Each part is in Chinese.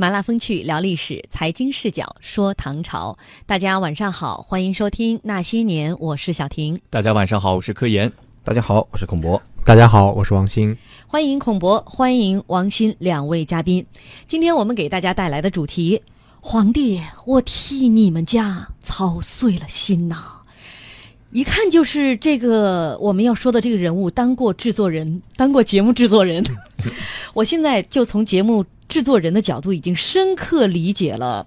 麻辣风趣聊历史，财经视角说唐朝。大家晚上好，欢迎收听《那些年》，我是小婷。大家晚上好，我是柯岩。大家好，我是孔博。大家好，我是王鑫。欢迎孔博，欢迎王鑫两位嘉宾。今天我们给大家带来的主题：皇帝，我替你们家操碎了心呐！一看就是这个我们要说的这个人物，当过制作人，当过节目制作人。我现在就从节目制作人的角度，已经深刻理解了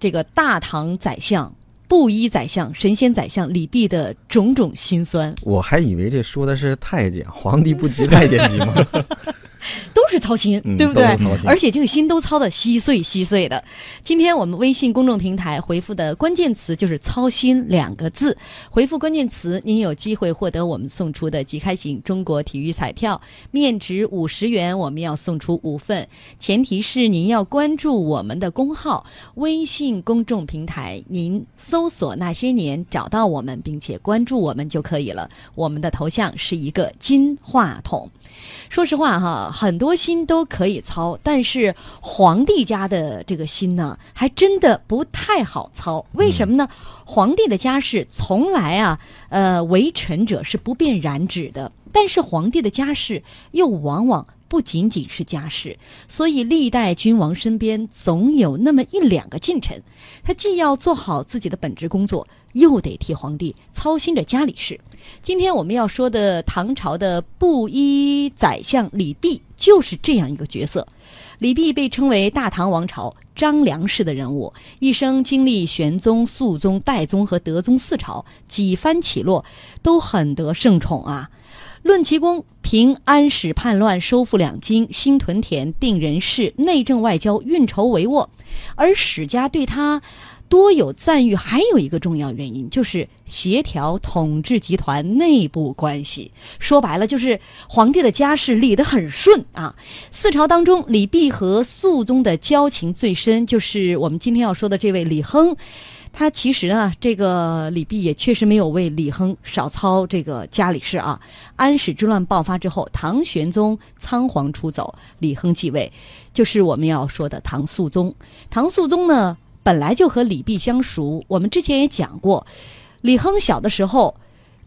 这个大唐宰相、布衣宰相、神仙宰相李泌的种种心酸。我还以为这说的是太监，皇帝不急太监急吗？都是操心，嗯对不对而且这个心都操得稀碎稀碎的。今天我们微信公众平台回复的关键词就是“操心”两个字，回复关键词，您有机会获得我们送出的即开型中国体育彩票，面值五十元，我们要送出五份，前提是您要关注我们的公号微信公众平台，您搜索“那些年”找到我们，并且关注我们就可以了。我们的头像是一个金话筒。说实话哈，很多心都可以操，但是皇帝家的这个心呢，还真的不太好操。为什么呢？皇帝的家事从来啊，呃，为臣者是不便染指的，但是皇帝的家事又往往。不仅仅是家事，所以历代君王身边总有那么一两个近臣，他既要做好自己的本职工作，又得替皇帝操心着家里事。今天我们要说的唐朝的布衣宰相李泌就是这样一个角色。李泌被称为大唐王朝张良式的人物，一生经历玄宗、肃宗、代宗和德宗四朝，几番起落，都很得圣宠啊。论其功，平安史叛乱、收复两京、兴屯田、定人事、内政外交、运筹帷幄，而史家对他多有赞誉，还有一个重要原因就是协调统治集团内部关系。说白了，就是皇帝的家事理得很顺啊。四朝当中，李泌和肃宗的交情最深，就是我们今天要说的这位李亨。他其实呢，这个李泌也确实没有为李亨少操这个家里事啊。安史之乱爆发之后，唐玄宗仓皇出走，李亨继位，就是我们要说的唐肃宗。唐肃宗呢，本来就和李泌相熟，我们之前也讲过，李亨小的时候，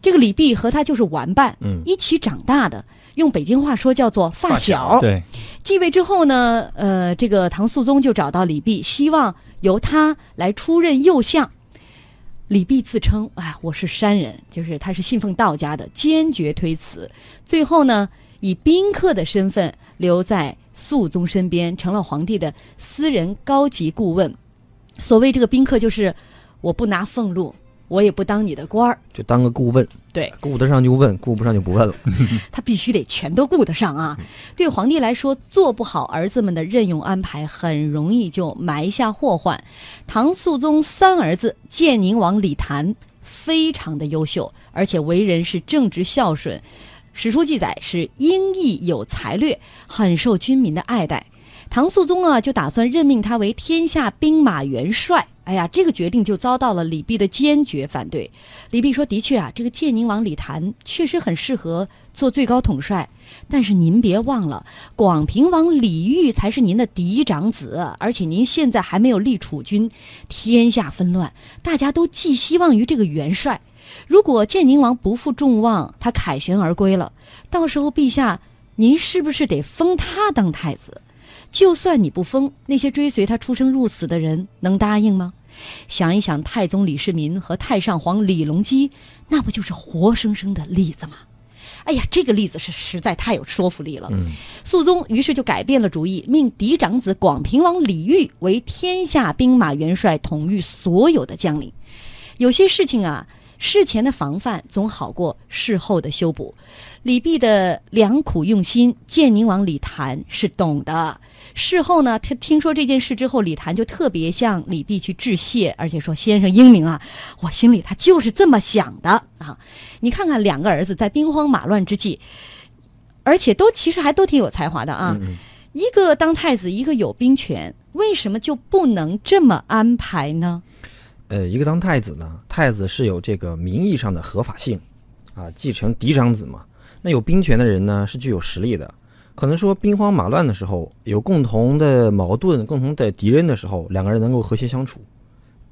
这个李泌和他就是玩伴，嗯一起长大的。用北京话说叫做发小。对，继位之后呢，呃，这个唐肃宗就找到李泌，希望由他来出任右相。李泌自称：“哎，我是山人，就是他是信奉道家的，坚决推辞。最后呢，以宾客的身份留在肃宗身边，成了皇帝的私人高级顾问。所谓这个宾客，就是我不拿俸禄，我也不当你的官儿，就当个顾问，对，顾得上就问，顾不上就不问了。他必须得全都顾得上啊。对皇帝来说，做不好儿子们的任用安排，很容易就埋下祸患。唐肃宗三儿子建宁王李谭非常的优秀，而且为人是正直孝顺，史书记载是英毅有才略，很受军民的爱戴。唐肃宗啊，就打算任命他为天下兵马元帅。哎呀，这个决定就遭到了李泌的坚决反对。李泌说：“的确啊，这个建宁王李谭确实很适合做最高统帅，但是您别忘了，广平王李煜才是您的嫡长子，而且您现在还没有立储君，天下纷乱，大家都寄希望于这个元帅。如果建宁王不负众望，他凯旋而归了，到时候陛下您是不是得封他当太子？就算你不封，那些追随他出生入死的人能答应吗？想一想，太宗李世民和太上皇李隆基，那不就是活生生的例子吗？哎呀，这个例子是实在太有说服力了。嗯肃宗于是就改变了主意，命嫡长子广平王李煜为天下兵马元帅，统御所有的将领。有些事情啊，事前的防范总好过事后的修补。李泌的良苦用心，建宁王李谭是懂的。事后呢，他听说这件事之后，李谭就特别向李泌去致谢，而且说：“先生英明啊，我心里他就是这么想的啊。”你看看两个儿子在兵荒马乱之际，而且都其实还都挺有才华的啊。嗯一个当太子，一个有兵权，为什么就不能这么安排呢？呃，一个当太子呢，太子是有这个名义上的合法性，啊，继承嫡长子嘛。那有兵权的人呢，是具有实力的。可能说兵荒马乱的时候，有共同的矛盾、共同的敌人的时候，两个人能够和谐相处。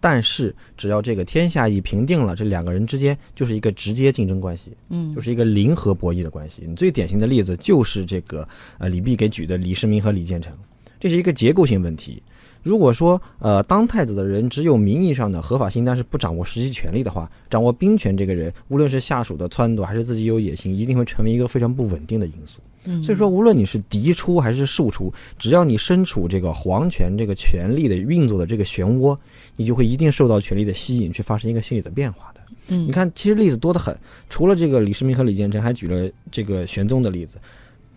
但是只要这个天下已平定了，这两个人之间就是一个直接竞争关系，嗯就是一个零和博弈的关系。你最典型的例子就是这个呃李泌给举的李世民和李建成，这是一个结构性问题。如果说呃当太子的人只有名义上的合法性，但是不掌握实际权力的话，掌握兵权这个人，无论是下属的撺掇还是自己有野心，一定会成为一个非常不稳定的因素。嗯所以说，无论你是嫡出还是庶出，只要你身处这个皇权这个权力的运作的这个漩涡，你就会一定受到权力的吸引，去发生一个心理的变化的。嗯你看，其实例子多得很，除了这个李世民和李建成，还举了这个玄宗的例子。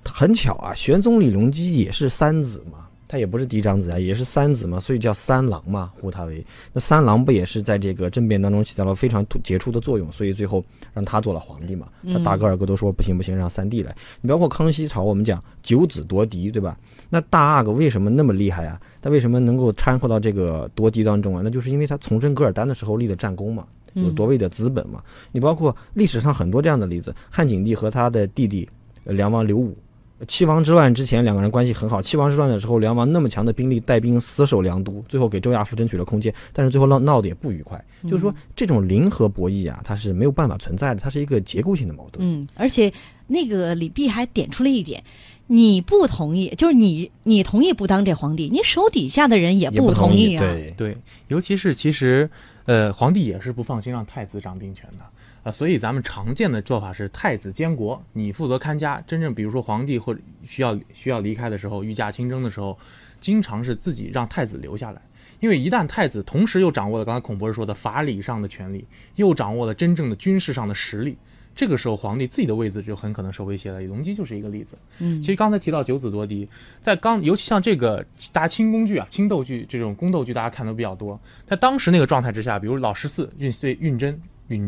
很巧啊，玄宗李隆基也是三子嘛，他也不是嫡长子啊，也是三子嘛，所以叫三郎嘛，呼他为。那三郎不也是在这个政变当中起到了非常杰出的作用，所以最后让他做了皇帝嘛。他大哥二哥都说不行不行，让三弟来。你包括康熙朝，我们讲九子夺嫡，对吧？那大阿哥为什么那么厉害啊？他为什么能够掺和到这个夺嫡当中啊？那就是因为他从征噶尔丹的时候立的战功嘛。有夺位的资本嘛？你包括历史上很多这样的例子，汉景帝和他的弟弟呃梁王刘武，七王之乱之前两个人关系很好，七王之乱的时候，梁王那么强的兵力带兵死守梁都，最后给周亚夫争取了空间，但是最后闹闹得也不愉快。就是说这种零和博弈啊，它是没有办法存在的，它是一个结构性的矛盾。嗯，而且那个李泌还点出了一点。你不同意，就是你你同意不当这皇帝，你手底下的人也也不同啊。意对，对，尤其是其实，呃，皇帝也是不放心让太子掌兵权的。啊，所以咱们常见的做法是太子监国，你负责看家。真正比如说皇帝或者需要需要离开的时候，御驾亲征的时候，经常是自己让太子留下来，因为一旦太子同时又掌握了刚才孔博士说的法理上的权利，又掌握了真正的军事上的实力，这个时候皇帝自己的位子就很可能受威胁了。李隆基就是一个例子。嗯其实刚才提到九子夺嫡，在刚尤其像这个大家清宫剧啊、清斗剧这种宫斗剧，大家看的比较多。在当时那个状态之下，比如老十四允岁允贞允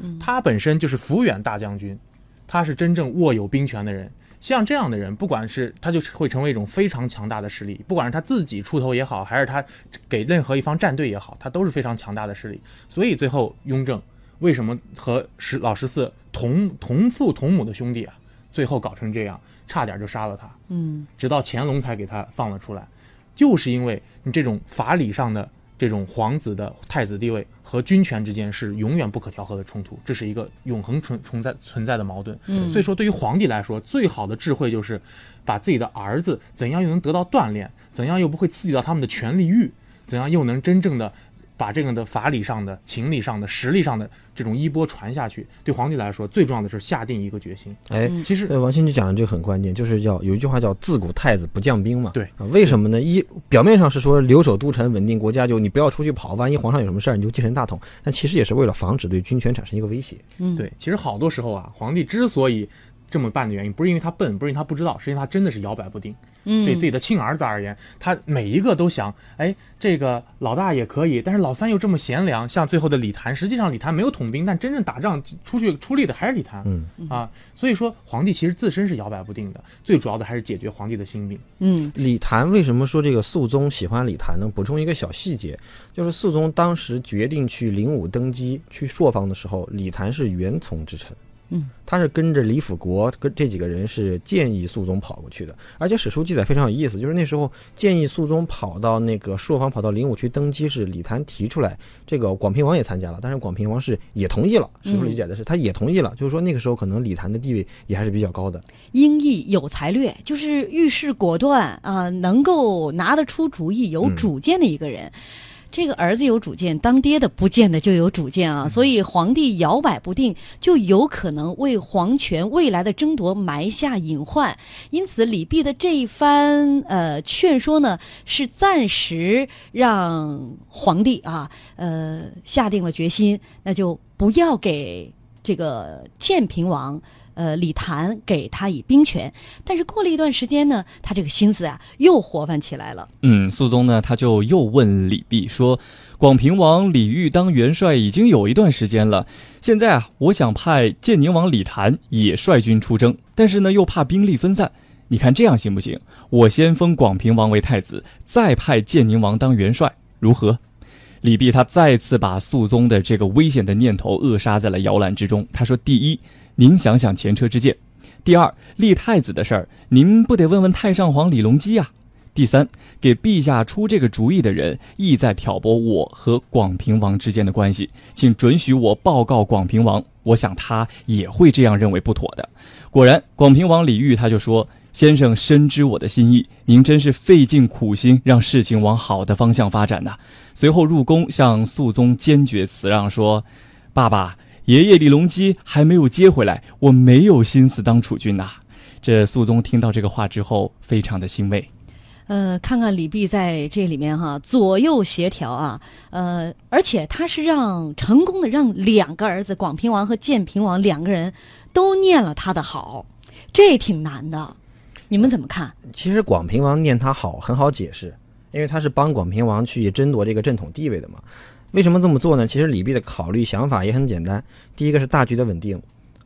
贞，他本身就是抚远大将军，他是真正握有兵权的人。像这样的人，不管是他就会成为一种非常强大的势力，不管是他自己出头也好，还是他给任何一方站队也好，他都是非常强大的势力。所以最后雍正为什么和十老十四同同父同母的兄弟啊，最后搞成这样，差点就杀了他。嗯直到乾隆才给他放了出来，就是因为你这种法理上的这种皇子的太子地位和君权之间是永远不可调和的冲突，这是一个永恒存存在存在的矛盾。嗯所以说，对于皇帝来说，最好的智慧就是把自己的儿子怎样又能得到锻炼，怎样又不会刺激到他们的权力欲，怎样又能真正的。把这个的法理上的、情理上的、实力上的这种衣钵传下去，对皇帝来说最重要的是下定一个决心。哎，嗯其实对，王鑫就讲的这个很关键，就是叫有一句话叫“自古太子不将兵”嘛。对啊，为什么呢？一表面上是说留守都城，稳定国家，就你不要出去跑，万一皇上有什么事儿，你就继承大统。但其实也是为了防止对军权产生一个威胁。嗯，对，其实好多时候啊，皇帝之所以这么办的原因，不是因为他笨，不是因为他不知道，是因为他真的是摇摆不定。嗯，对自己的亲儿子而言，他每一个都想，哎，这个老大也可以，但是老三又这么贤良。像最后的李谭，实际上李谭没有统兵，但真正打仗出去出力的还是李谭。嗯啊，所以说皇帝其实自身是摇摆不定的，最主要的还是解决皇帝的心病。嗯李谭为什么说这个肃宗喜欢李谭呢？补充一个小细节，就是肃宗当时决定去灵武登基、去朔方的时候，李谭是元从之臣。嗯，他是跟着李辅国跟这几个人是建议肃宗跑过去的，而且史书记载非常有意思，就是那时候建议肃宗跑到那个朔方，跑到灵武去登基，是李谭提出来，这个广平王也参加了，但是广平王是也同意了，史书理解的是他也同意了，就是说那个时候可能李谭的地位也还是比较高的。英毅有才略，就是遇事果断啊、能够拿得出主意、有嗯主见的一个人。这个儿子有主见，当爹的不见得就有主见啊，所以皇帝摇摆不定，就有可能为皇权未来的争夺埋下隐患。因此，李泌的这一番呃劝说呢，是暂时让皇帝啊呃下定了决心，那就不要给这个建平王。呃，李谭给他以兵权，但是过了一段时间呢，他这个心思啊又活泛起来了。嗯，肃宗呢，他就又问李泌说：“广平王李煜当元帅已经有一段时间了，现在啊，我想派建宁王李谭也率军出征，但是呢，又怕兵力分散。你看这样行不行？我先封广平王为太子，再派建宁王当元帅，如何？”李泌他再次把肃宗的这个危险的念头扼杀在了摇篮之中。他说：“第一，您想想前车之鉴。第二，立太子的事儿，您不得问问太上皇李隆基呀？第三，给陛下出这个主意的人意在挑拨我和广平王之间的关系，请准许我报告广平王。我想他也会这样认为不妥的。果然，广平王李煜他就说：“先生深知我的心意，您真是费尽苦心，让事情往好的方向发展呐。”随后入宫向肃宗坚决辞让说：“爸爸，爷爷李隆基还没有接回来，我没有心思当储君呐。”这肃宗听到这个话之后，非常的欣慰。呃，看看李泌在这里面哈，左右协调啊，呃，而且他是让成功的让两个儿子广平王和建平王两个人都念了他的好，这挺难的，你们怎么看？其实广平王念他好很好解释，因为他是帮广平王去争夺这个正统地位的嘛。为什么这么做呢？其实李泌的考虑想法也很简单，第一个是大局的稳定。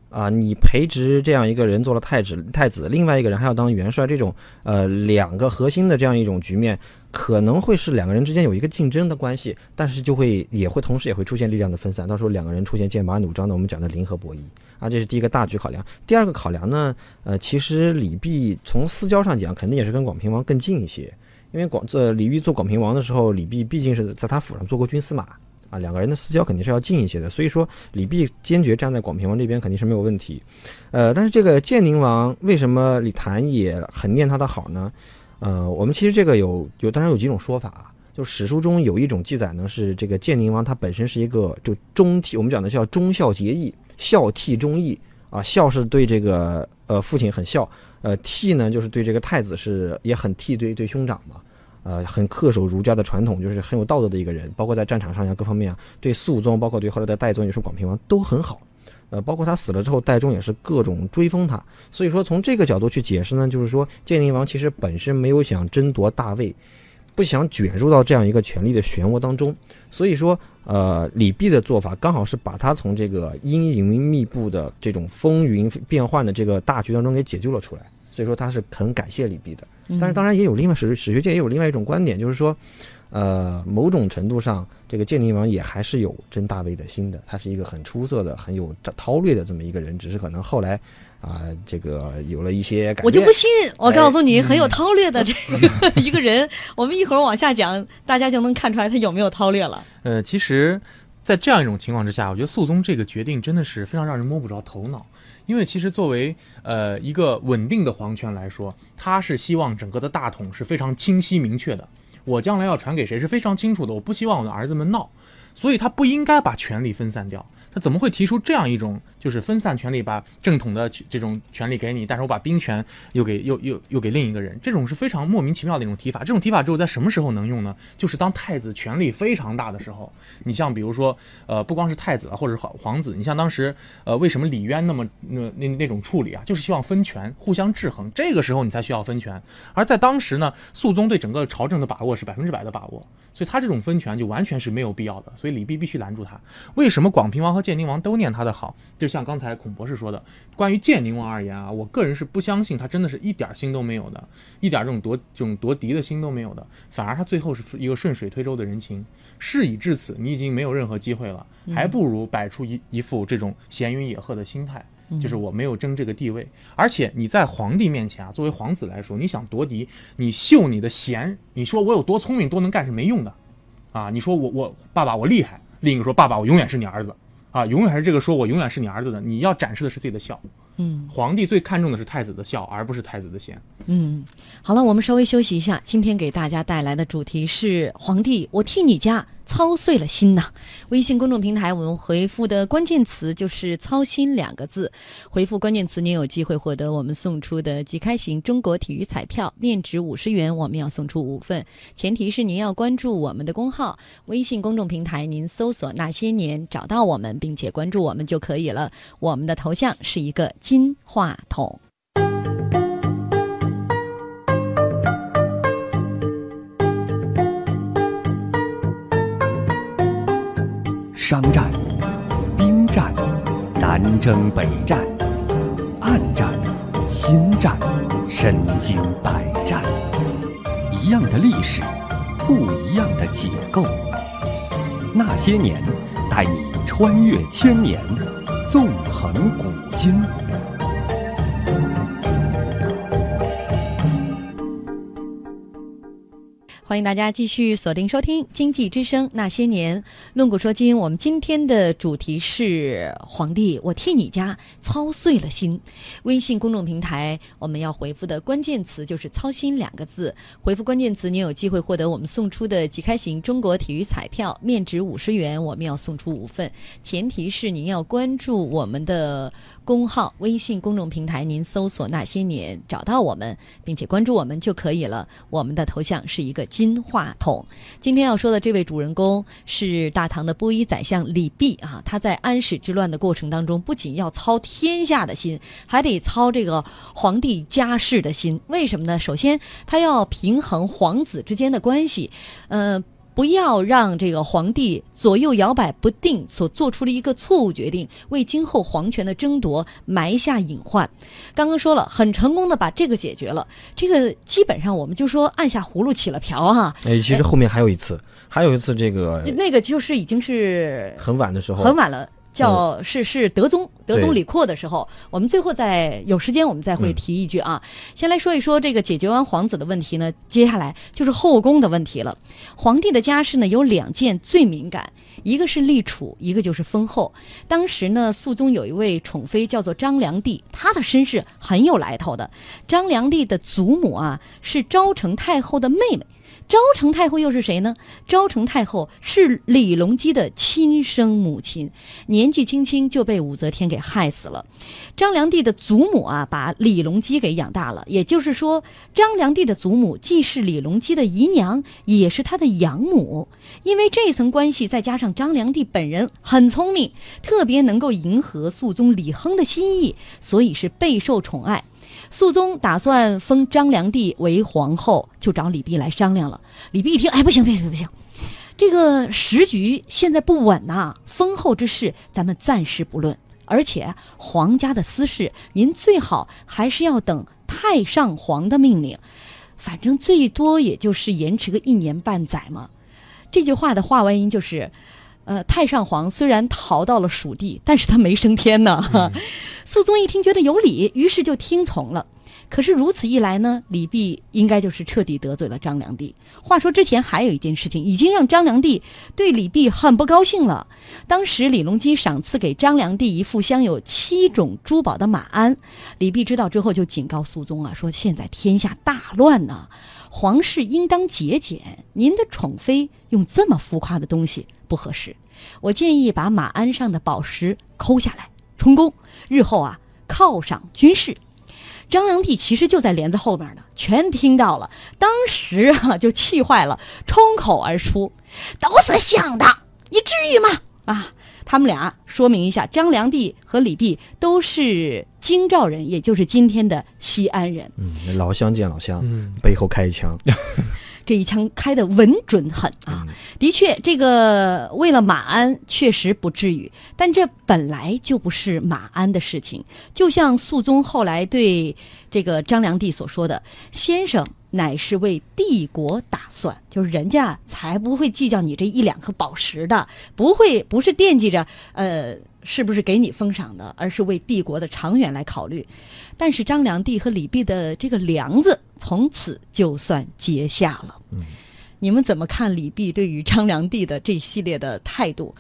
啊，你培植这样一个人做了太子，太子，另外一个人还要当元帅，这种呃两个核心的这样一种局面，可能会是两个人之间有一个竞争的关系，但是就会也会同时也会出现力量的分散，到时候两个人出现剑拔弩张的，我们讲的零和博弈啊，这是第一个大局考量。第二个考量呢，呃，其实李泌从私交上讲，肯定也是跟广平王更近一些，因为广这李煜做广平王的时候，李泌毕竟是在他府上做过军司马。啊，两个人的私交肯定是要近一些的，所以说李泌坚决站在广平王这边肯定是没有问题。呃，但是这个建宁王为什么李谭也很念他的好呢？呃，我们其实这个有有当然有几种说法啊，就史书中有一种记载呢，是这个建宁王他本身是一个就忠替，我们讲的叫忠孝节义，孝悌忠义啊，孝是对这个呃父亲很孝，呃替呢就是对这个太子是也很替对对兄长嘛。呃，很恪守儒家的传统，就是很有道德的一个人，包括在战场上呀，各方面啊，对肃宗，包括对后来的代宗，也是广平王都很好。呃，包括他死了之后，代宗也是各种追封他。所以说，从这个角度去解释呢，就是说建宁王其实本身没有想争夺大位，不想卷入到这样一个权力的漩涡当中。所以说，呃，李泌的做法刚好是把他从这个阴云密布的这种风云变幻的这个大局当中给解救了出来。所以说他是很感谢李泌的，但是当然也有另外史史学界也有另外一种观点，就是说，呃，某种程度上，这个建宁王也还是有争大位的心的，他是一个很出色的、很有韬略的这么一个人，只是可能后来啊，这个有了一些改变。我就不信，我告诉你，很有韬略的这个 一个人，我们一会儿往下讲，大家就能看出来他有没有韬略了。呃，其实，在这样一种情况之下，我觉得肃宗这个决定真的是非常让人摸不着头脑。因为其实作为呃一个稳定的皇权来说，他是希望整个的大统是非常清晰明确的。我将来要传给谁是非常清楚的，我不希望我的儿子们闹，所以他不应该把权力分散掉。他怎么会提出这样一种就是分散权力，把正统的这种权力给你，但是我把兵权又给又又又给另一个人，这种是非常莫名其妙的一种提法。这种提法只有在什么时候能用呢？就是当太子权力非常大的时候。你像比如说，呃，不光是太子或者皇皇子，你像当时，呃，为什么李渊那么那那那种处理啊？就是希望分权，互相制衡。这个时候你才需要分权。而在当时呢，肃宗对整个朝政的把握是百分之百的把握，所以他这种分权就完全是没有必要的。所以李泌必须拦住他。为什么广平王和建宁王都念他的好，就像刚才孔博士说的，关于建宁王而言啊，我个人是不相信他真的是一点心都没有的，一点这种夺这种夺嫡的心都没有的，反而他最后是一个顺水推舟的人情。事已至此，你已经没有任何机会了，还不如摆出一一副这种闲云野鹤的心态，就是我没有争这个地位，而且你在皇帝面前啊，作为皇子来说，你想夺嫡，你秀你的贤，你说我有多聪明多能干是没用的，啊，你说我我爸爸我厉害，另一个说爸爸我永远是你儿子。啊，永远还是这个说，我永远是你儿子的。你要展示的是自己的孝。嗯，皇帝最看重的是太子的孝，而不是太子的贤。嗯，好了，我们稍微休息一下。今天给大家带来的主题是皇帝，我替你家操碎了心呐。微信公众平台我们回复的关键词就是“操心”两个字。回复关键词，您有机会获得我们送出的即开型中国体育彩票，面值五十元，我们要送出五份。前提是您要关注我们的公号，微信公众平台您搜索“那些年”找到我们，并且关注我们就可以了。我们的头像是一个。金话筒，商战、兵战、南征北战、暗战、心战、身经百战，一样的历史，不一样的解构。那些年，带你穿越千年，纵横古今。欢迎大家继续锁定收听《经济之声那些年》，论古说今。我们今天的主题是皇帝，我替你家操碎了心。微信公众平台我们要回复的关键词就是“操心”两个字。回复关键词，您有机会获得我们送出的即开型中国体育彩票，面值五十元，我们要送出五份。前提是您要关注我们的公号，微信公众平台，您搜索“那些年”找到我们，并且关注我们就可以了。我们的头像是一个金话筒。今天要说的这位主人公是大唐的布衣宰相李泌啊，他在安史之乱的过程当中，不仅要操天下的心，还得操这个皇帝家事的心。为什么呢？首先，他要平衡皇子之间的关系，呃。不要让这个皇帝左右摇摆不定，所做出的一个错误决定，为今后皇权的争夺埋下隐患。刚刚说了，很成功的把这个解决了。这个基本上我们就说按下葫芦起了瓢哈。哎，其实后面还有一次，还有一次这个那个就是已经是很晚的时候，很晚了。叫是是德宗德宗李阔的时候，我们最后再有时间我们再会提一句啊。先来说一说这个解决完皇子的问题呢，接下来就是后宫的问题了。皇帝的家事呢有两件最敏感，一个是立储，一个就是封后。当时呢，肃宗有一位宠妃叫做张良娣，她的身世很有来头的。张良娣的祖母啊是昭成太后的妹妹。昭成太后又是谁呢？昭成太后是李隆基的亲生母亲，年纪轻轻就被武则天给害死了。张良娣的祖母啊，把李隆基给养大了。也就是说，张良娣的祖母既是李隆基的姨娘，也是他的养母。因为这层关系，再加上张良娣本人很聪明，特别能够迎合肃宗李亨的心意，所以是备受宠爱。肃宗打算封张良娣为皇后，就找李泌来商量了。李泌一听，哎，不行，不行，不行，这个时局现在不稳呐，封后之事咱们暂时不论。而且皇家的私事，您最好还是要等太上皇的命令，反正最多也就是延迟个一年半载嘛。这句话的话外音就是。呃，太上皇虽然逃到了蜀地，但是他没升天呢。肃宗一听觉得有理，于是就听从了。可是如此一来呢，李泌应该就是彻底得罪了张良娣。话说之前还有一件事情，已经让张良娣对李泌很不高兴了。当时李隆基赏赐给张良娣一副镶有七种珠宝的马鞍，李泌知道之后就警告肃宗啊，说现在天下大乱呢，皇室应当节俭。您的宠妃用这么浮夸的东西不合适，我建议把马鞍上的宝石抠下来充公，日后啊犒赏军事。张良娣其实就在帘子后边呢，全听到了，当时啊就气坏了，冲口而出：“都是想的，你至于吗？”啊，他们俩说明一下，张良娣和李泌都是京兆人，也就是今天的西安人。嗯，老乡见老乡，背后开一枪。这一枪开的稳准狠啊！的确，这个为了马鞍确实不至于，但这本来就不是马鞍的事情。就像肃宗后来对这个张良娣所说的：“先生乃是为帝国打算，就是人家才不会计较你这一两颗宝石的，不会不是惦记着呃是不是给你封赏的，而是为帝国的长远来考虑。”但是张良娣和李泌的这个梁子。从此就算结下了。嗯，你们怎么看李泌对于张良娣的这系列的态度？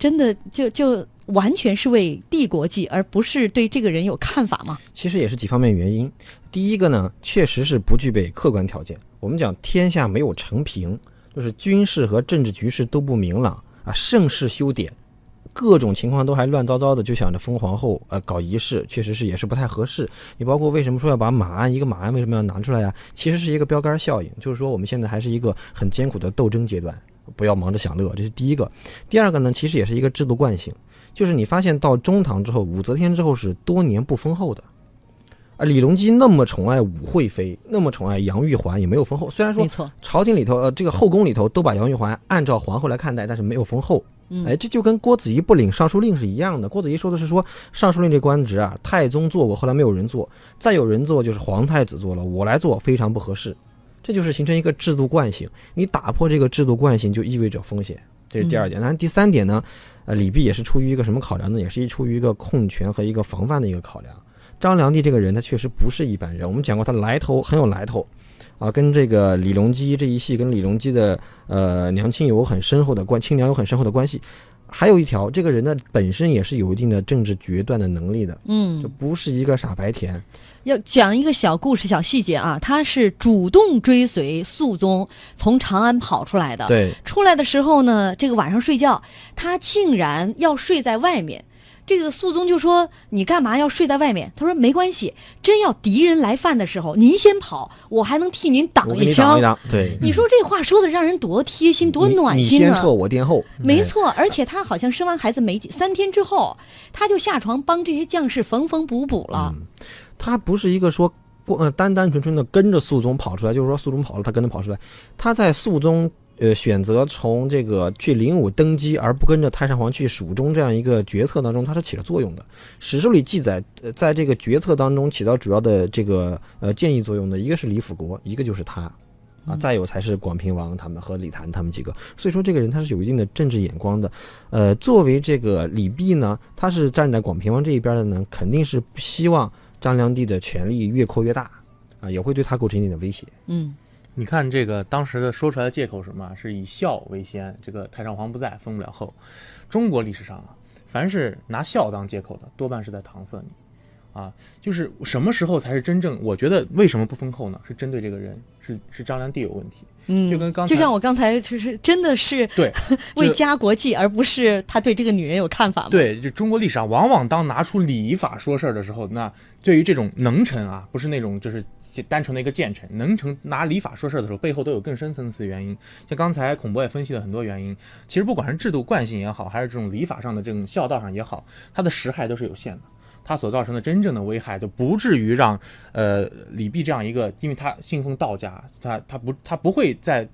真的就就完全是为帝国计，而不是对这个人有看法吗？其实也是几方面原因。第一个呢，确实是不具备客观条件。我们讲天下没有成平，就是军事和政治局势都不明朗啊，盛世修典。各种情况都还乱糟糟的，就想着封皇后，呃，搞仪式，确实是也是不太合适。你包括为什么说要把马鞍一个马鞍为什么要拿出来呀？其实是一个标杆效应，就是说我们现在还是一个很艰苦的斗争阶段，不要忙着享乐，这是第一个。第二个呢，其实也是一个制度惯性，就是你发现到中唐之后，武则天之后是多年不封后的，啊，李隆基那么宠爱武惠妃，那么宠爱杨玉环，也没有封后。虽然说朝廷里头，呃，这个后宫里头都把杨玉环按照皇后来看待，但是没有封后。哎，这就跟郭子仪不领尚书令是一样的。郭子仪说的是说，尚书令这官职啊，太宗做过，后来没有人做，再有人做就是皇太子做了，我来做非常不合适。这就是形成一个制度惯性，你打破这个制度惯性就意味着风险，这是第二点。但是第三点呢？呃，李泌也是出于一个什么考量呢？也是出于一个控权和一个防范的一个考量。张良娣这个人，他确实不是一般人。我们讲过，他来头很有来头。啊，跟这个李隆基这一系跟李隆基的呃娘亲有很深厚的关，亲娘有很深厚的关系。还有一条，这个人呢本身也是有一定的政治决断的能力的，嗯就嗯，不是一个傻白甜。要讲一个小故事、小细节啊，他是主动追随肃宗从长安跑出来的。对，出来的时候呢，这个晚上睡觉，他竟然要睡在外面。这个肃宗就说：“你干嘛要睡在外面？”他说：“没关系，真要敌人来犯的时候，您先跑，我还能替您挡一枪。挡一挡。对，你说这话说的让人多贴心、多暖心呢、你先撤，我殿后。哎没错，而且他好像生完孩子没几三天之后，他就下床帮这些将士缝缝补补了。他不是一个说单单纯纯的跟着肃宗跑出来，就是说肃宗跑了，他跟着跑出来。他在肃宗呃选择从这个去灵武登基，而不跟着太上皇去蜀中这样一个决策当中，他是起了作用的。史书里记载，呃，在这个决策当中起到主要的这个呃建议作用的，一个是李辅国，一个就是他。啊，再有才是广平王他们和李谭他们几个，所以说这个人他是有一定的政治眼光的。呃，作为这个李泌呢，他是站在广平王这一边的呢，肯定是不希望张良娣的权力越扩越大，啊，也会对他构成一定的威胁。嗯你看这个当时的说出来的借口是什么？是以孝为先，这个太上皇不在，封不了后。中国历史上啊，凡是拿孝当借口的，多半是在搪塞你。啊，就是什么时候才是真正？我觉得为什么不封后呢？是针对这个人，是是张良娣有问题。嗯，就跟刚才就像我刚才就是真的是对，为家国计，而不是他对这个女人有看法嘛。，对，就中国历史上，往往当拿出礼法说事儿的时候，那对于这种能臣啊，不是那种就是单纯的一个谏臣，能臣拿礼法说事儿的时候，背后都有更深层次的原因。像刚才孔博也分析了很多原因，其实不管是制度惯性也好，还是这种礼法上的这种孝道上也好，它的实害都是有限的。它所造成的真正的危害，就不至于让呃李泌这样一个，因为他信奉道家，他他不他不会在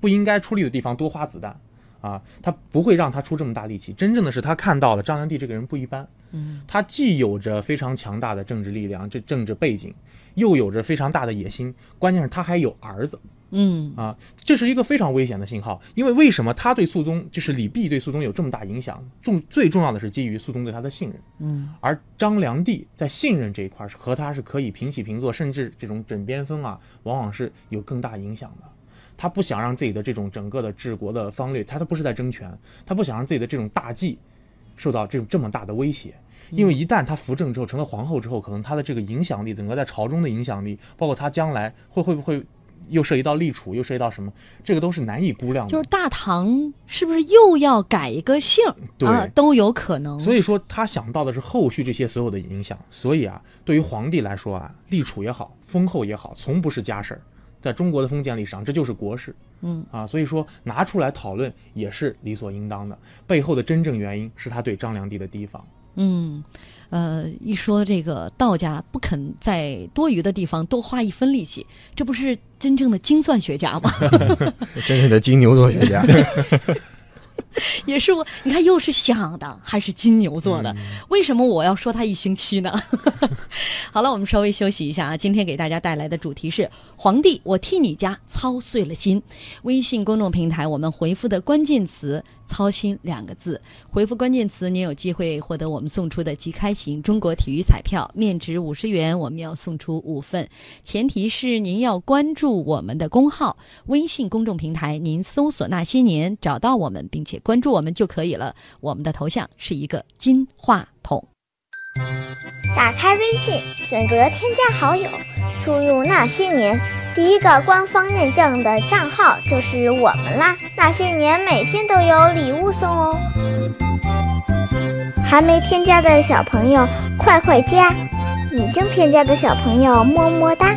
不应该出力的地方多花子弹啊，他不会让他出这么大力气。真正的是他看到了张良娣这个人不一般，嗯，他既有着非常强大的政治力量，这政治背景，又有着非常大的野心，关键是他还有儿子。嗯啊，这是一个非常危险的信号。因为为什么他对肃宗，就是李泌对肃宗有这么大影响？重最重要的是基于肃宗对他的信任。嗯而张良娣在信任这一块儿是和他是可以平起平坐，甚至这种枕边风啊，往往是有更大影响的。他不想让自己的这种整个的治国的方略，他他不是在争权，他不想让自己的这种大计受到这种这么大的威胁。因为一旦他扶正之后，成了皇后之后，可能他的这个影响力，整个在朝中的影响力，包括他将来会会不会又涉及到立储，又涉及到什么，这个都是难以估量的。就是大唐是不是又要改一个姓对啊？都有可能。所以说，他想到的是后续这些所有的影响。所以啊，对于皇帝来说啊，立储也好，封后也好，从不是家事儿。在中国的封建历史上，这就是国事。嗯啊，所以说拿出来讨论也是理所应当的。背后的真正原因是他对张良娣的提防。嗯，呃，一说这个道家不肯在多余的地方多花一分力气，这不是真正的精算学家吗？真正的金牛座学家。也是我，你看又是想的，还是金牛座嗯的，为什么我要说他一星期呢？好了，我们稍微休息一下啊。今天给大家带来的主题是“皇帝，我替你家操碎了心”。微信公众平台我们回复的关键词“操心”两个字，回复关键词，您有机会获得我们送出的即开型中国体育彩票，面值五十元，我们要送出五份，前提是您要关注我们的公号微信公众平台，您搜索“那些年”找到我们，并且关注我们就可以了。我们的头像是一个金话筒。打开微信，选择添加好友，输入那些年，第一个官方认证的账号就是我们啦。那些年每天都有礼物送哦。还没添加的小朋友快快加，已经添加的小朋友么么哒。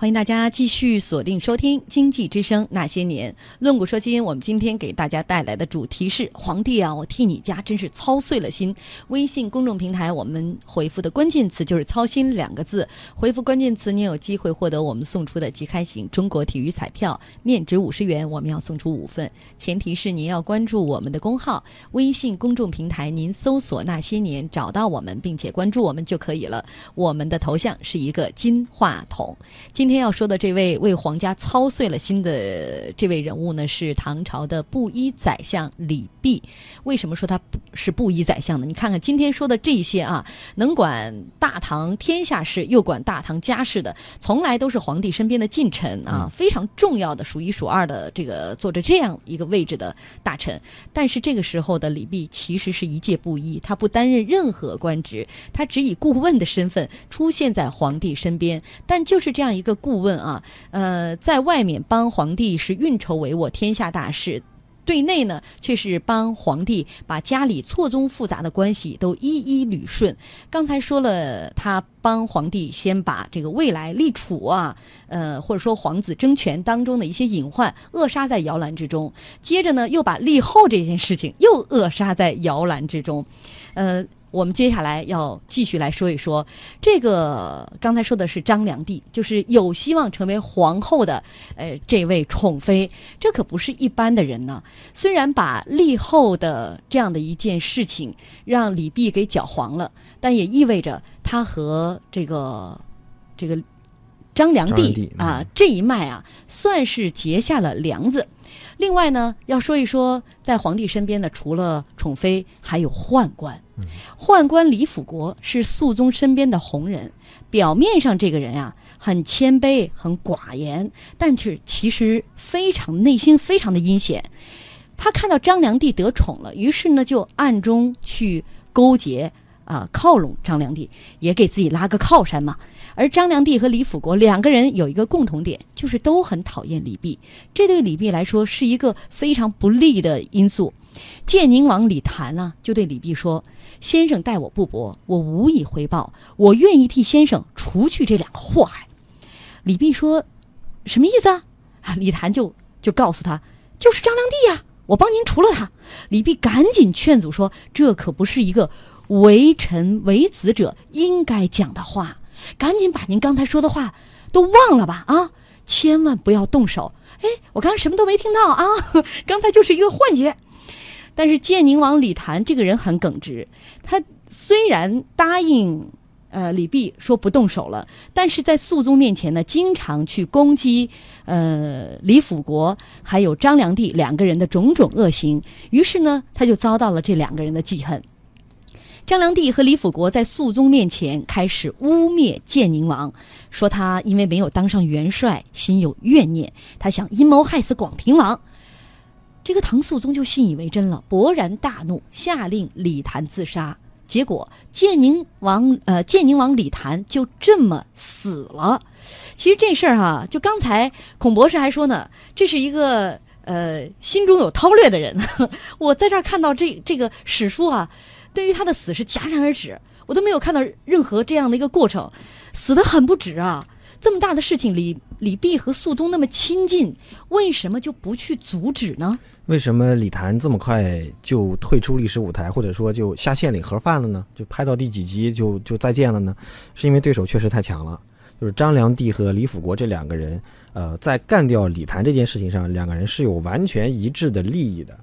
欢迎大家继续锁定收听《经济之声那些年》，论古说今。我们今天给大家带来的主题是：皇帝啊，我替你家真是操碎了心。微信公众平台我们回复的关键词就是“操心”两个字，回复关键词，您有机会获得我们送出的即开型中国体育彩票，面值五十元，我们要送出五份，前提是您要关注我们的公号微信公众平台，您搜索“那些年”找到我们，并且关注我们就可以了。我们的头像是一个金话筒。今今天要说的这位为皇家操碎了心的这位人物呢，是唐朝的布衣宰相李泌。为什么说他不是布衣宰相呢？你看看今天说的这些啊，能管大唐天下事又管大唐家事的，从来都是皇帝身边的近臣啊，非常重要的数一数二的这个坐着这样一个位置的大臣。但是这个时候的李泌其实是一介布衣，他不担任任何官职，他只以顾问的身份出现在皇帝身边。但就是这样一个顾问啊，呃，在外面帮皇帝是运筹帷幄天下大事。对内呢，却是帮皇帝把家里错综复杂的关系都一一捋顺。刚才说了，他帮皇帝先把这个未来立储啊，呃，或者说皇子争权当中的一些隐患扼杀在摇篮之中。接着呢，又把立后这件事情又扼杀在摇篮之中，呃。我们接下来要继续来说一说这个，刚才说的是张良娣，就是有希望成为皇后的，呃，这位宠妃，这可不是一般的人呢。虽然把立后的这样的一件事情让李泌给搅黄了，但也意味着他和这个这个张良娣啊这一脉啊，算是结下了梁子。另外呢，要说一说在皇帝身边的，除了宠妃，还有宦官。宦官李辅国是肃宗身边的红人，表面上这个人啊很谦卑、很寡言，但是其实非常内心非常的阴险。他看到张良娣得宠了，于是呢就暗中去勾结啊靠拢张良娣，也给自己拉个靠山嘛。而张良娣和李辅国两个人有一个共同点，就是都很讨厌李泌，这对李泌来说是一个非常不利的因素。建宁王李谭呢，就对李泌说：“先生待我不薄，我无以回报，我愿意替先生除去这两个祸害。”李泌说：“什么意思啊？”啊，李谭就就告诉他：“就是张良娣呀，我帮您除了他。”李泌赶紧劝阻说：“这可不是一个为臣为子者应该讲的话。”赶紧把您刚才说的话都忘了吧啊！千万不要动手。哎，我刚刚什么都没听到啊，刚才就是一个幻觉。但是建宁王李谭这个人很耿直，他虽然答应呃李泌说不动手了，但是在肃宗面前呢，经常去攻击呃李辅国还有张良娣两个人的种种恶行，于是呢，他就遭到了这两个人的记恨。张良娣和李辅国在肃宗面前开始污蔑建宁王，说他因为没有当上元帅，心有怨念，他想阴谋害死广平王。这个唐肃宗就信以为真了，勃然大怒，下令李谭自杀。结果建宁王呃建宁王李谭就这么死了。其实这事儿哈，就刚才孔博士还说呢，这是一个呃心中有韬略的人。我在这儿看到这这个史书啊。对于他的死是戛然而止，我都没有看到任何这样的一个过程，死的很不值啊！这么大的事情，李李泌和肃宗那么亲近，为什么就不去阻止呢？为什么李谭这么快就退出历史舞台，或者说就下线领盒饭了呢？就拍到第几集就就再见了呢？是因为对手确实太强了，就是张良娣和李辅国这两个人，呃，在干掉李谭这件事情上，两个人是有完全一致的利益的。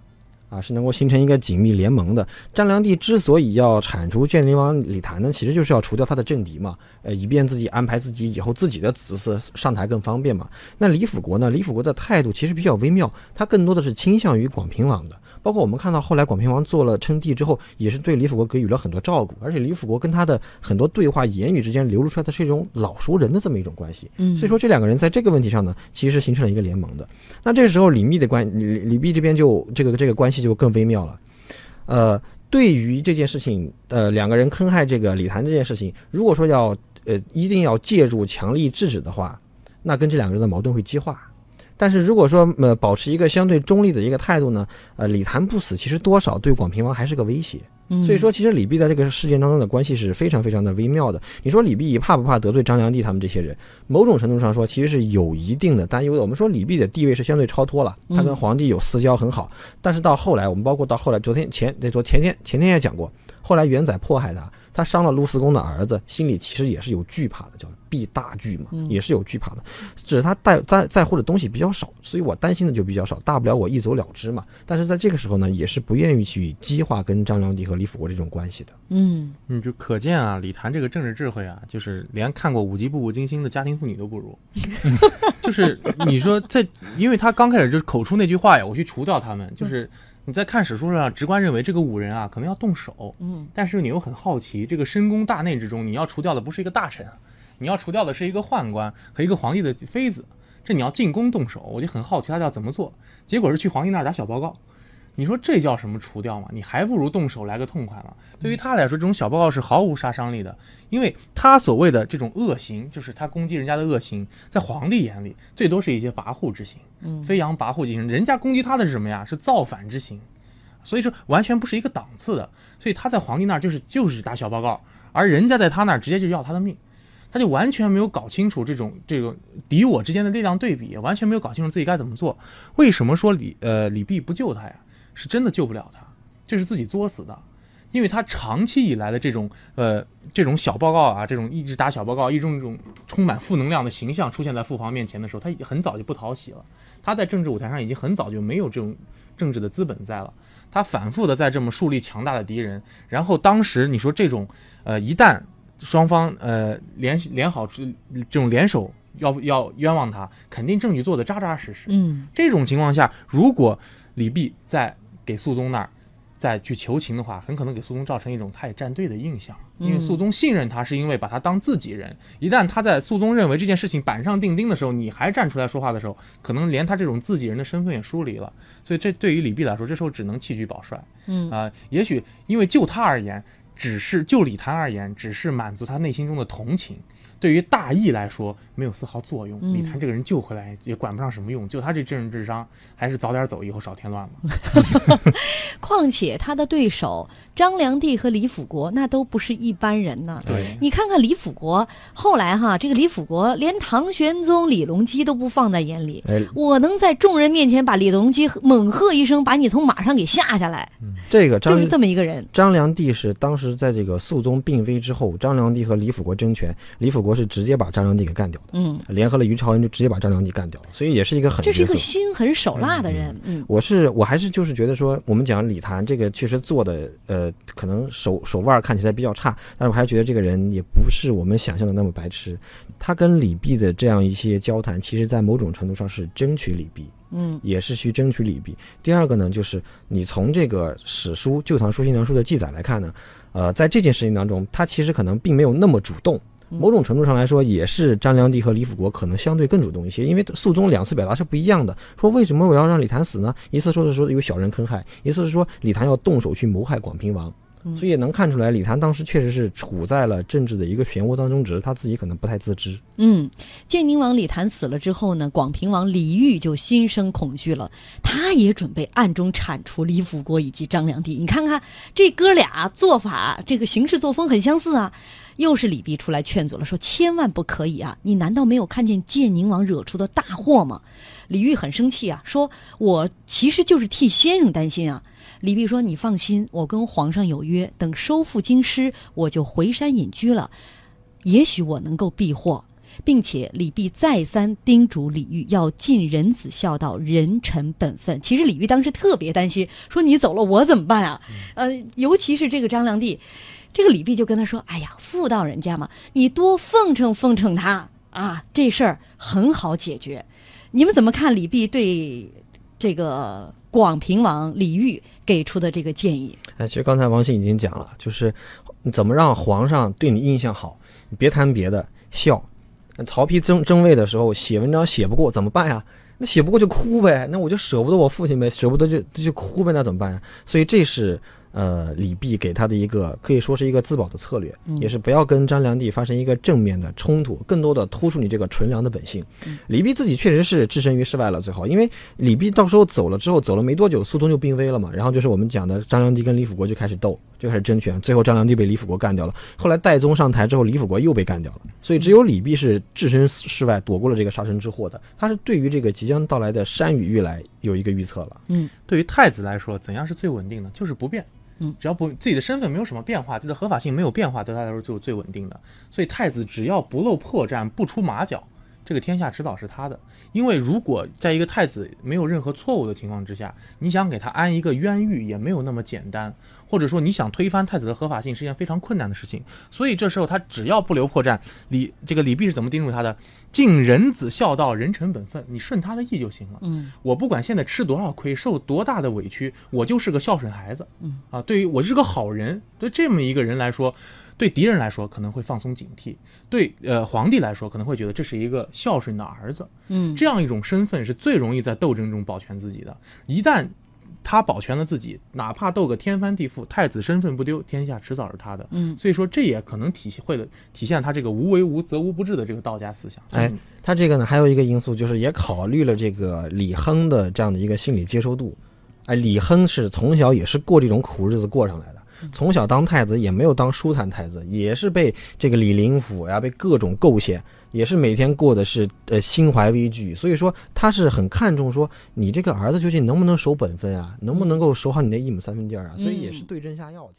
啊，是能够形成一个紧密联盟的。张良帝之所以要铲除建宁王李谭呢，其实就是要除掉他的政敌嘛，呃，以便自己安排自己以后自己的子嗣上台更方便嘛。那李辅国呢？李辅国的态度其实比较微妙，他更多的是倾向于广平王的。包括我们看到后来广平王做了称帝之后，也是对李辅国给予了很多照顾，而且李辅国跟他的很多对话言语之间流露出来的是一种老熟人的这么一种关系。嗯，所以说这两个人在这个问题上呢，其实是形成了一个联盟的。那这时候李密的关李李密这边就这个这个关系就更微妙了。呃，对于这件事情，呃，两个人坑害这个李谭这件事情，如果说要呃一定要借助强力制止的话，那跟这两个人的矛盾会激化。但是如果说呃保持一个相对中立的一个态度呢，呃李谭不死，其实多少对广平王还是个威胁。所以说，其实李泌在这个事件当中的关系是非常非常的微妙的。你说李泌怕不怕得罪张良娣他们这些人？某种程度上说，其实是有一定的担忧的。我们说李泌的地位是相对超脱了，他跟皇帝有私交很好。但是到后来，我们包括到后来，昨天前那昨前天前天也讲过，后来元载迫害他。他伤了陆四公的儿子，心里其实也是有惧怕的，叫避大惧嘛，嗯也是有惧怕的。只是他在在在乎的东西比较少，所以我担心的就比较少，大不了我一走了之嘛。但是在这个时候呢，也是不愿意去激化跟张良娣和李辅国这种关系的。嗯你就可见啊，李谭这个政治智慧啊，就是连看过五集《步步惊心》的家庭妇女都不如。就是你说在，因为他刚开始就是口出那句话呀，我去除掉他们。就是你在看史书上，直观认为这个五人啊，可能要动手，嗯但是你又很好奇，这个深宫大内之中，你要除掉的不是一个大臣，你要除掉的是一个宦官和一个皇帝的妃子，这你要进宫动手，我就很好奇他要怎么做。结果是去皇帝那儿打小报告。你说这叫什么除掉吗？你还不如动手来个痛快了。对于他来说，这种小报告是毫无杀伤力的，因为他所谓的这种恶行，就是他攻击人家的恶行，在皇帝眼里最多是一些跋扈之行，嗯飞扬跋扈之行。人家攻击他的是什么呀？是造反之行，所以说完全不是一个档次的。所以他在皇帝那儿就是就是打小报告，而人家在他那儿直接就要他的命。他就完全没有搞清楚这种这种敌我之间的力量对比，完全没有搞清楚自己该怎么做。为什么说李呃李泌不救他呀？是真的救不了他，这是自己作死的，因为他长期以来的这种呃这种小报告啊，这种一直打小报告，一种一种充满负能量的形象出现在父皇面前的时候，他已经很早就不讨喜了。他在政治舞台上已经很早就没有这种政治的资本在了。他反复的在这么树立强大的敌人，然后当时你说这种呃一旦双方呃联联好这种联手要要冤枉他，肯定证据做的扎扎实实。嗯这种情况下，如果李泌在给肃宗那儿再去求情的话，很可能给肃宗造成一种他也站队的印象，因为嗯肃宗信任他，是因为把他当自己人。一旦他在肃宗认为这件事情板上钉钉的时候，你还站出来说话的时候，可能连他这种自己人的身份也疏离了。所以这对于李泌来说，这时候只能弃车保帅。嗯啊、也许因为就他而言，只是就李谭而言，只是满足他内心中的同情。对于大义来说，没有丝毫作用。嗯李谭这个人救回来也管不上什么用，就他这政治智商，还是早点走，以后少添乱吧。况且他的对手张良娣和李辅国那都不是一般人呢。对，你看看李辅国，后来哈，这个李辅国连唐玄宗李隆基都不放在眼里。哎，我能在众人面前把李隆基猛喝一声，把你从马上给吓下来，这个张就是这么一个人。张良娣是当时在这个肃宗病危之后，张良娣和李辅国争权，李辅国是直接把张良娣给干掉的，嗯，联合了于朝恩就直接把张良娣干掉了，所以也是一个很这是一个。心狠手辣的人。嗯我是我还是就是觉得说，我们讲李谭这个确实做的呃，可能手手腕看起来比较差，但是我还是觉得这个人也不是我们想象的那么白痴。他跟李泌的这样一些交谈，其实在某种程度上是争取李泌，嗯也是去争取李泌。第二个呢，就是你从这个史书《旧唐书新唐书》的记载来看呢，呃，在这件事情当中，他其实可能并没有那么主动。某种程度上来说，也是张良娣和李辅国可能相对更主动一些，因为肃宗两次表达是不一样的。说为什么我要让李谭死呢？一次说是说有小人坑害，一次是说李谭要动手去谋害广平王。所以也能看出来，李谭当时确实是处在了政治的一个漩涡当中，只是他自己可能不太自知。嗯，建宁王李谭死了之后呢，广平王李煜就心生恐惧了，他也准备暗中铲除李辅国以及张良娣。你看看这哥俩做法，这个行事作风很相似啊。又是李泌出来劝阻了，说千万不可以啊！你难道没有看见建宁王惹出的大祸吗？李煜很生气啊，说我其实就是替先生担心啊。李泌说：“你放心，我跟皇上有约，等收复京师，我就回山隐居了。也许我能够避祸。”并且李泌再三叮嘱李煜要尽人子孝道，人臣本分。其实李煜当时特别担心，说你走了我怎么办啊？呃，尤其是这个张良娣，这个李泌就跟他说：“哎呀，妇道人家嘛，你多奉承奉承他啊，这事儿很好解决。”你们怎么看李泌对这个广平王李煜给出的这个建议？哎，其实刚才王鑫已经讲了，就是怎么让皇上对你印象好，你别谈别的，孝。曹丕争争位的时候写文章写不过怎么办呀？那写不过就哭呗，那我就舍不得我父亲呗，舍不得就就哭呗，那怎么办呀？所以这是呃李泌给他的一个可以说是一个自保的策略，也是不要跟张良娣发生一个正面的冲突，更多的突出你这个纯良的本性。李泌自己确实是置身于世外了，最后因为李泌到时候走了之后，走了没多久，肃宗就病危了嘛，然后就是我们讲的张良娣跟李辅国就开始斗，就开始争权，最后张良娣被李辅国干掉了。后来戴宗上台之后，李辅国又被干掉了，所以只有李泌是置身事外，躲过了这个杀身之祸的。他是对于这个即将到来的山雨欲来有一个预测了。嗯对于太子来说，怎样是最稳定的？就是不变。嗯，只要不自己的身份没有什么变化，自己的合法性没有变化，对他来说就是最稳定的。所以太子只要不露破绽，不出马脚，这个天下迟早是他的。因为如果在一个太子没有任何错误的情况之下，你想给他安一个冤狱也没有那么简单，或者说你想推翻太子的合法性是一件非常困难的事情。所以这时候他只要不留破绽，李这个李泌是怎么叮嘱他的？尽人子孝道，人臣本分，你顺他的意就行了。嗯我不管现在吃多少亏，受多大的委屈，我就是个孝顺孩子。嗯啊，对于我是个好人，对这么一个人来说，对敌人来说可能会放松警惕，对呃皇帝来说可能会觉得这是一个孝顺的儿子。嗯，这样一种身份是最容易在斗争中保全自己的。一旦他保全了自己，哪怕斗个天翻地覆，太子身份不丢，天下迟早是他的。嗯所以说这也可能体会了体现他这个无为无则无不治的这个道家思想。哎嗯他这个呢，还有一个因素就是也考虑了这个李亨的这样的一个心理接受度。哎，李亨是从小也是过这种苦日子过上来的，从小当太子也没有当舒坦太子，也是被这个李林甫呀，被各种构陷，也是每天过的是呃心怀危惧。所以说他是很看重说你这个儿子究竟能不能守本分啊，能不能够守好你那一亩三分地儿啊，所以也是对症下药。